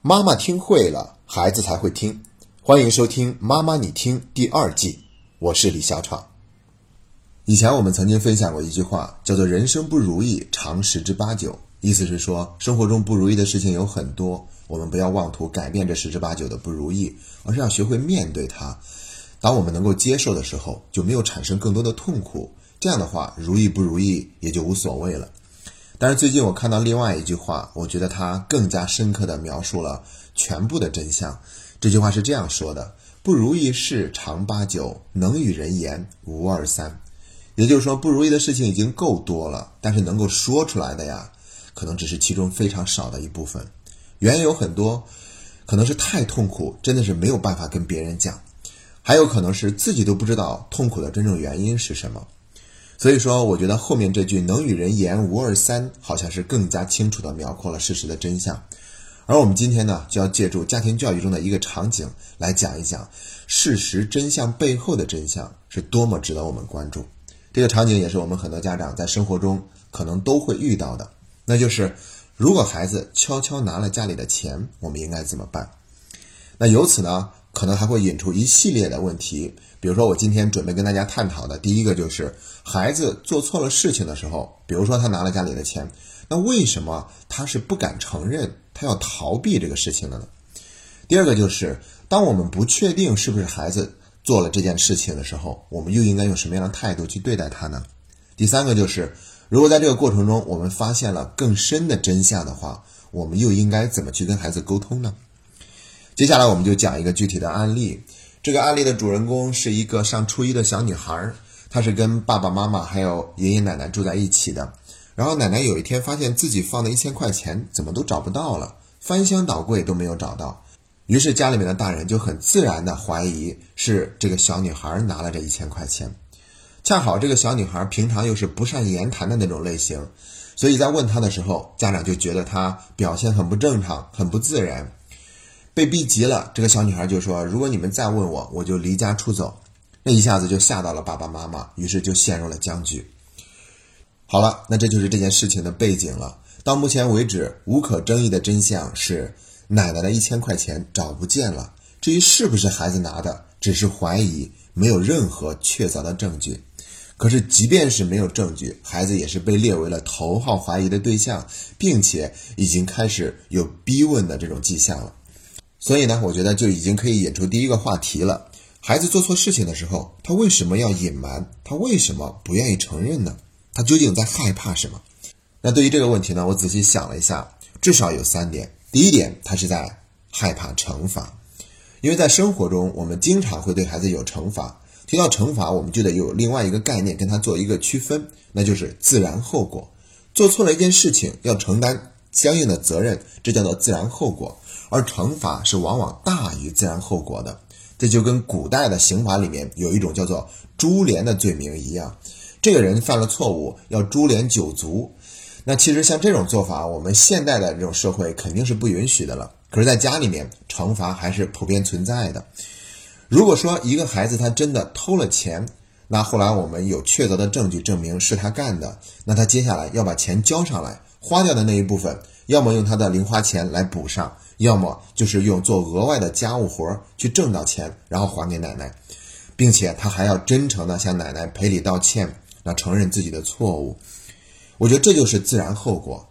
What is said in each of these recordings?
妈妈听会了，孩子才会听。欢迎收听《妈妈你听》第二季，我是李小闯。以前我们曾经分享过一句话，叫做“人生不如意，常十之八九”，意思是说，生活中不如意的事情有很多，我们不要妄图改变这十之八九的不如意，而是要学会面对它。当我们能够接受的时候，就没有产生更多的痛苦。这样的话，如意不如意也就无所谓了。但是最近我看到另外一句话，我觉得它更加深刻地描述了全部的真相。这句话是这样说的：“不如意事常八九，能与人言无二三。”也就是说，不如意的事情已经够多了，但是能够说出来的呀，可能只是其中非常少的一部分。原因有很多，可能是太痛苦，真的是没有办法跟别人讲；还有可能是自己都不知道痛苦的真正原因是什么。所以说，我觉得后面这句“能与人言无二三”好像是更加清楚地描绘了事实的真相。而我们今天呢，就要借助家庭教育中的一个场景来讲一讲事实真相背后的真相是多么值得我们关注。这个场景也是我们很多家长在生活中可能都会遇到的，那就是如果孩子悄悄拿了家里的钱，我们应该怎么办？那由此呢，可能还会引出一系列的问题。比如说，我今天准备跟大家探讨的第一个就是，孩子做错了事情的时候，比如说他拿了家里的钱，那为什么他是不敢承认，他要逃避这个事情的呢？第二个就是，当我们不确定是不是孩子做了这件事情的时候，我们又应该用什么样的态度去对待他呢？第三个就是，如果在这个过程中我们发现了更深的真相的话，我们又应该怎么去跟孩子沟通呢？接下来我们就讲一个具体的案例。这个案例的主人公是一个上初一的小女孩，她是跟爸爸妈妈还有爷爷奶奶住在一起的。然后奶奶有一天发现自己放的一千块钱怎么都找不到了，翻箱倒柜都没有找到。于是家里面的大人就很自然的怀疑是这个小女孩拿了这一千块钱。恰好这个小女孩平常又是不善言谈的那种类型，所以在问她的时候，家长就觉得她表现很不正常，很不自然。被逼急了，这个小女孩就说：“如果你们再问我，我就离家出走。”那一下子就吓到了爸爸妈妈，于是就陷入了僵局。好了，那这就是这件事情的背景了。到目前为止，无可争议的真相是，奶奶的一千块钱找不见了。至于是不是孩子拿的，只是怀疑，没有任何确凿的证据。可是，即便是没有证据，孩子也是被列为了头号怀疑的对象，并且已经开始有逼问的这种迹象了。所以呢，我觉得就已经可以引出第一个话题了。孩子做错事情的时候，他为什么要隐瞒？他为什么不愿意承认呢？他究竟在害怕什么？那对于这个问题呢，我仔细想了一下，至少有三点。第一点，他是在害怕惩罚，因为在生活中，我们经常会对孩子有惩罚。提到惩罚，我们就得有另外一个概念跟他做一个区分，那就是自然后果。做错了一件事情，要承担相应的责任，这叫做自然后果。而惩罚是往往大于自然后果的，这就跟古代的刑法里面有一种叫做株连的罪名一样，这个人犯了错误要株连九族。那其实像这种做法，我们现代的这种社会肯定是不允许的了。可是，在家里面惩罚还是普遍存在的。如果说一个孩子他真的偷了钱，那后来我们有确凿的证据证明是他干的，那他接下来要把钱交上来，花掉的那一部分，要么用他的零花钱来补上。要么就是用做额外的家务活去挣到钱，然后还给奶奶，并且他还要真诚的向奶奶赔礼道歉，那承认自己的错误。我觉得这就是自然后果。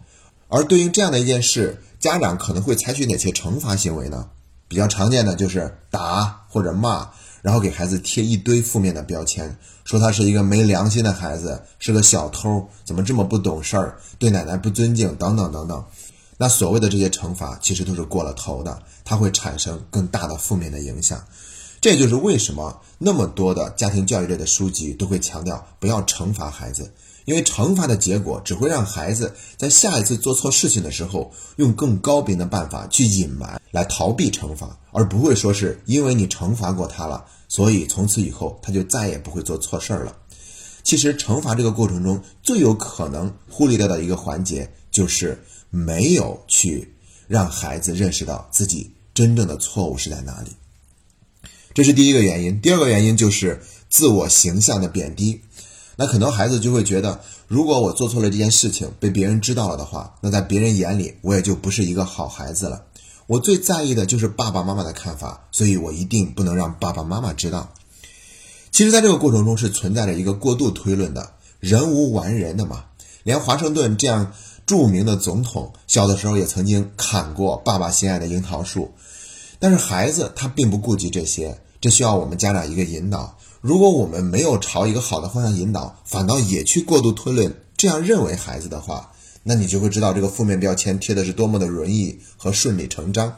而对于这样的一件事，家长可能会采取哪些惩罚行为呢？比较常见的就是打或者骂，然后给孩子贴一堆负面的标签，说他是一个没良心的孩子，是个小偷，怎么这么不懂事儿，对奶奶不尊敬，等等等等。那所谓的这些惩罚，其实都是过了头的，它会产生更大的负面的影响。这就是为什么那么多的家庭教育类的书籍都会强调不要惩罚孩子，因为惩罚的结果只会让孩子在下一次做错事情的时候，用更高明的办法去隐瞒，来逃避惩罚，而不会说是因为你惩罚过他了，所以从此以后他就再也不会做错事儿了。其实惩罚这个过程中最有可能忽略掉的一个环节就是。没有去让孩子认识到自己真正的错误是在哪里，这是第一个原因。第二个原因就是自我形象的贬低。那很多孩子就会觉得，如果我做错了这件事情被别人知道了的话，那在别人眼里我也就不是一个好孩子了。我最在意的就是爸爸妈妈的看法，所以我一定不能让爸爸妈妈知道。其实，在这个过程中是存在着一个过度推论的，人无完人的嘛。连华盛顿这样著名的总统，小的时候也曾经砍过爸爸心爱的樱桃树。但是孩子他并不顾及这些，这需要我们家长一个引导。如果我们没有朝一个好的方向引导，反倒也去过度推论，这样认为孩子的话，那你就会知道这个负面标签贴的是多么的容易和顺理成章。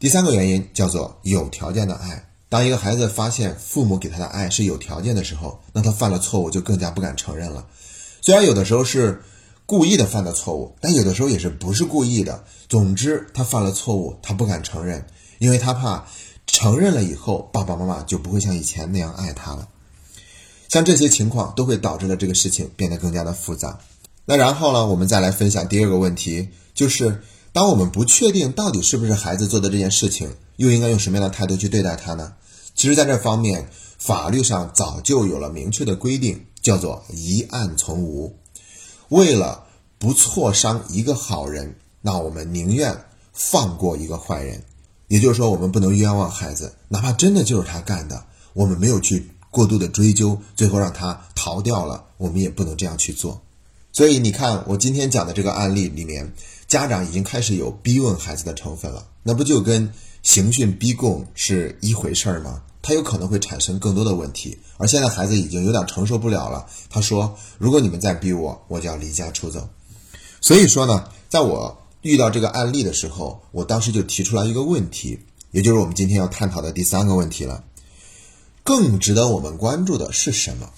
第三个原因叫做有条件的爱。当一个孩子发现父母给他的爱是有条件的时候，那他犯了错误就更加不敢承认了。虽然有的时候是故意的犯的错误，但有的时候也是不是故意的。总之，他犯了错误，他不敢承认，因为他怕承认了以后，爸爸妈妈就不会像以前那样爱他了。像这些情况都会导致了这个事情变得更加的复杂。那然后呢，我们再来分享第二个问题，就是当我们不确定到底是不是孩子做的这件事情。又应该用什么样的态度去对待他呢？其实，在这方面，法律上早就有了明确的规定，叫做一案从无。为了不挫伤一个好人，那我们宁愿放过一个坏人。也就是说，我们不能冤枉孩子，哪怕真的就是他干的，我们没有去过度的追究，最后让他逃掉了，我们也不能这样去做。所以，你看我今天讲的这个案例里面，家长已经开始有逼问孩子的成分了，那不就跟？刑讯逼供是一回事儿吗？他有可能会产生更多的问题。而现在孩子已经有点承受不了了。他说：“如果你们再逼我，我就要离家出走。”所以说呢，在我遇到这个案例的时候，我当时就提出来一个问题，也就是我们今天要探讨的第三个问题了。更值得我们关注的是什么？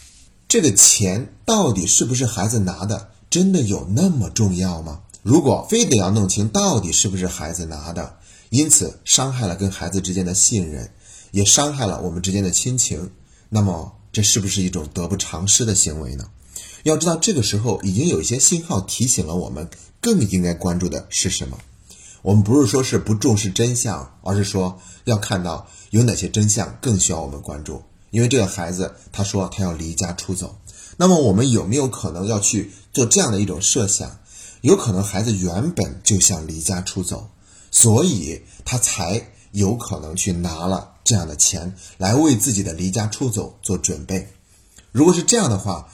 这个钱到底是不是孩子拿的？真的有那么重要吗？如果非得要弄清到底是不是孩子拿的？因此伤害了跟孩子之间的信任，也伤害了我们之间的亲情。那么，这是不是一种得不偿失的行为呢？要知道，这个时候已经有一些信号提醒了我们，更应该关注的是什么？我们不是说是不重视真相，而是说要看到有哪些真相更需要我们关注。因为这个孩子他说他要离家出走，那么我们有没有可能要去做这样的一种设想？有可能孩子原本就想离家出走。所以他才有可能去拿了这样的钱来为自己的离家出走做准备。如果是这样的话，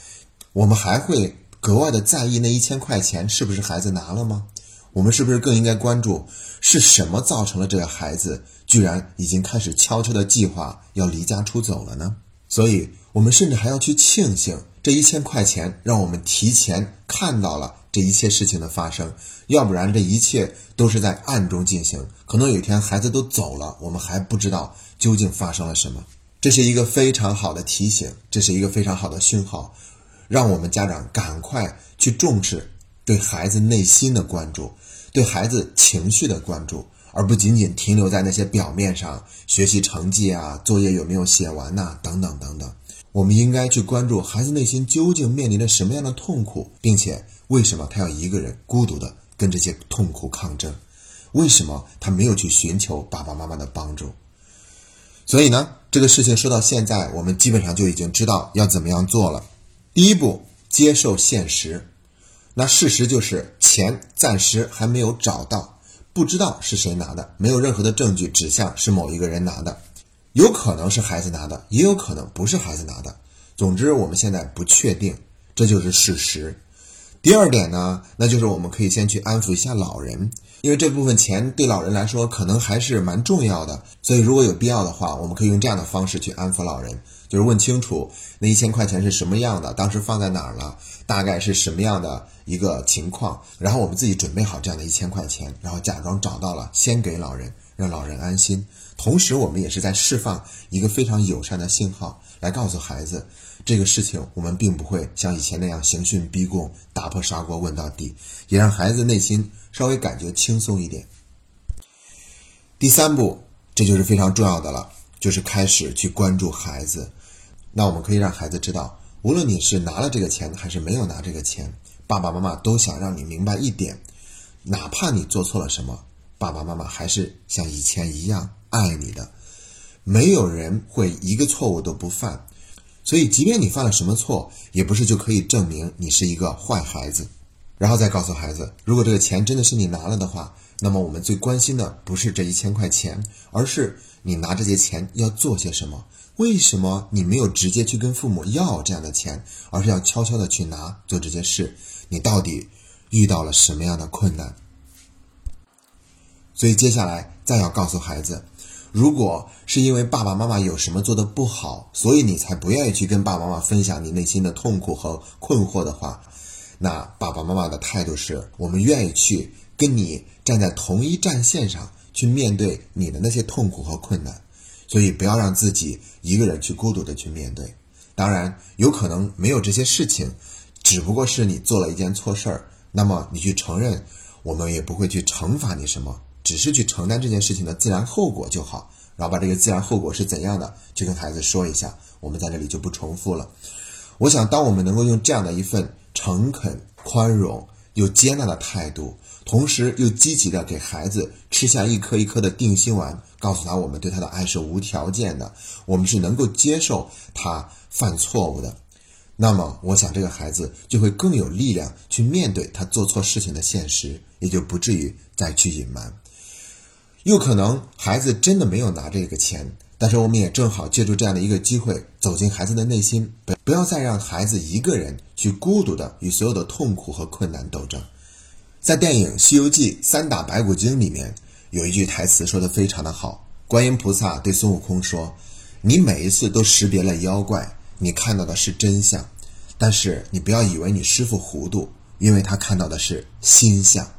我们还会格外的在意那一千块钱是不是孩子拿了吗？我们是不是更应该关注是什么造成了这个孩子居然已经开始悄悄的计划要离家出走了呢？所以，我们甚至还要去庆幸这一千块钱让我们提前看到了。这一切事情的发生，要不然这一切都是在暗中进行。可能有一天孩子都走了，我们还不知道究竟发生了什么。这是一个非常好的提醒，这是一个非常好的讯号，让我们家长赶快去重视对孩子内心的关注，对孩子情绪的关注，而不仅仅停留在那些表面上，学习成绩啊，作业有没有写完呐，等等等等。我们应该去关注孩子内心究竟面临着什么样的痛苦，并且。为什么他要一个人孤独的跟这些痛苦抗争？为什么他没有去寻求爸爸妈妈的帮助？所以呢，这个事情说到现在，我们基本上就已经知道要怎么样做了。第一步，接受现实。那事实就是钱暂时还没有找到，不知道是谁拿的，没有任何的证据指向是某一个人拿的，有可能是孩子拿的，也有可能不是孩子拿的。总之，我们现在不确定，这就是事实。第二点呢，那就是我们可以先去安抚一下老人，因为这部分钱对老人来说可能还是蛮重要的，所以如果有必要的话，我们可以用这样的方式去安抚老人，就是问清楚那一千块钱是什么样的，当时放在哪儿了，大概是什么样的一个情况，然后我们自己准备好这样的一千块钱，然后假装找到了，先给老人，让老人安心。同时，我们也是在释放一个非常友善的信号，来告诉孩子。这个事情我们并不会像以前那样刑讯逼供、打破砂锅问到底，也让孩子内心稍微感觉轻松一点。第三步，这就是非常重要的了，就是开始去关注孩子。那我们可以让孩子知道，无论你是拿了这个钱还是没有拿这个钱，爸爸妈妈都想让你明白一点：哪怕你做错了什么，爸爸妈妈还是像以前一样爱你的。没有人会一个错误都不犯。所以，即便你犯了什么错，也不是就可以证明你是一个坏孩子。然后再告诉孩子，如果这个钱真的是你拿了的话，那么我们最关心的不是这一千块钱，而是你拿这些钱要做些什么？为什么你没有直接去跟父母要这样的钱，而是要悄悄的去拿做这件事？你到底遇到了什么样的困难？所以接下来再要告诉孩子，如果是因为爸爸妈妈有什么做的不好，所以你才不愿意去跟爸爸妈妈分享你内心的痛苦和困惑的话，那爸爸妈妈的态度是我们愿意去跟你站在同一战线上去面对你的那些痛苦和困难，所以不要让自己一个人去孤独的去面对。当然，有可能没有这些事情，只不过是你做了一件错事儿，那么你去承认，我们也不会去惩罚你什么。只是去承担这件事情的自然后果就好，然后把这个自然后果是怎样的，去跟孩子说一下。我们在这里就不重复了。我想，当我们能够用这样的一份诚恳、宽容又接纳的态度，同时又积极的给孩子吃下一颗一颗的定心丸，告诉他我们对他的爱是无条件的，我们是能够接受他犯错误的。那么，我想这个孩子就会更有力量去面对他做错事情的现实，也就不至于再去隐瞒。又可能孩子真的没有拿这个钱，但是我们也正好借助这样的一个机会，走进孩子的内心，不不要再让孩子一个人去孤独的与所有的痛苦和困难斗争。在电影《西游记》三打白骨精里面，有一句台词说的非常的好。观音菩萨对孙悟空说：“你每一次都识别了妖怪，你看到的是真相，但是你不要以为你师傅糊涂，因为他看到的是心相。”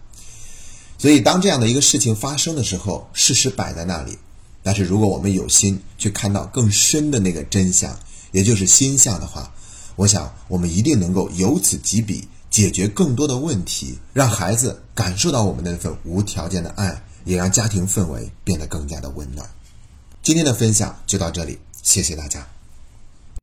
所以，当这样的一个事情发生的时候，事实摆在那里。但是，如果我们有心去看到更深的那个真相，也就是心相的话，我想我们一定能够由此及彼，解决更多的问题，让孩子感受到我们那份无条件的爱，也让家庭氛围变得更加的温暖。今天的分享就到这里，谢谢大家。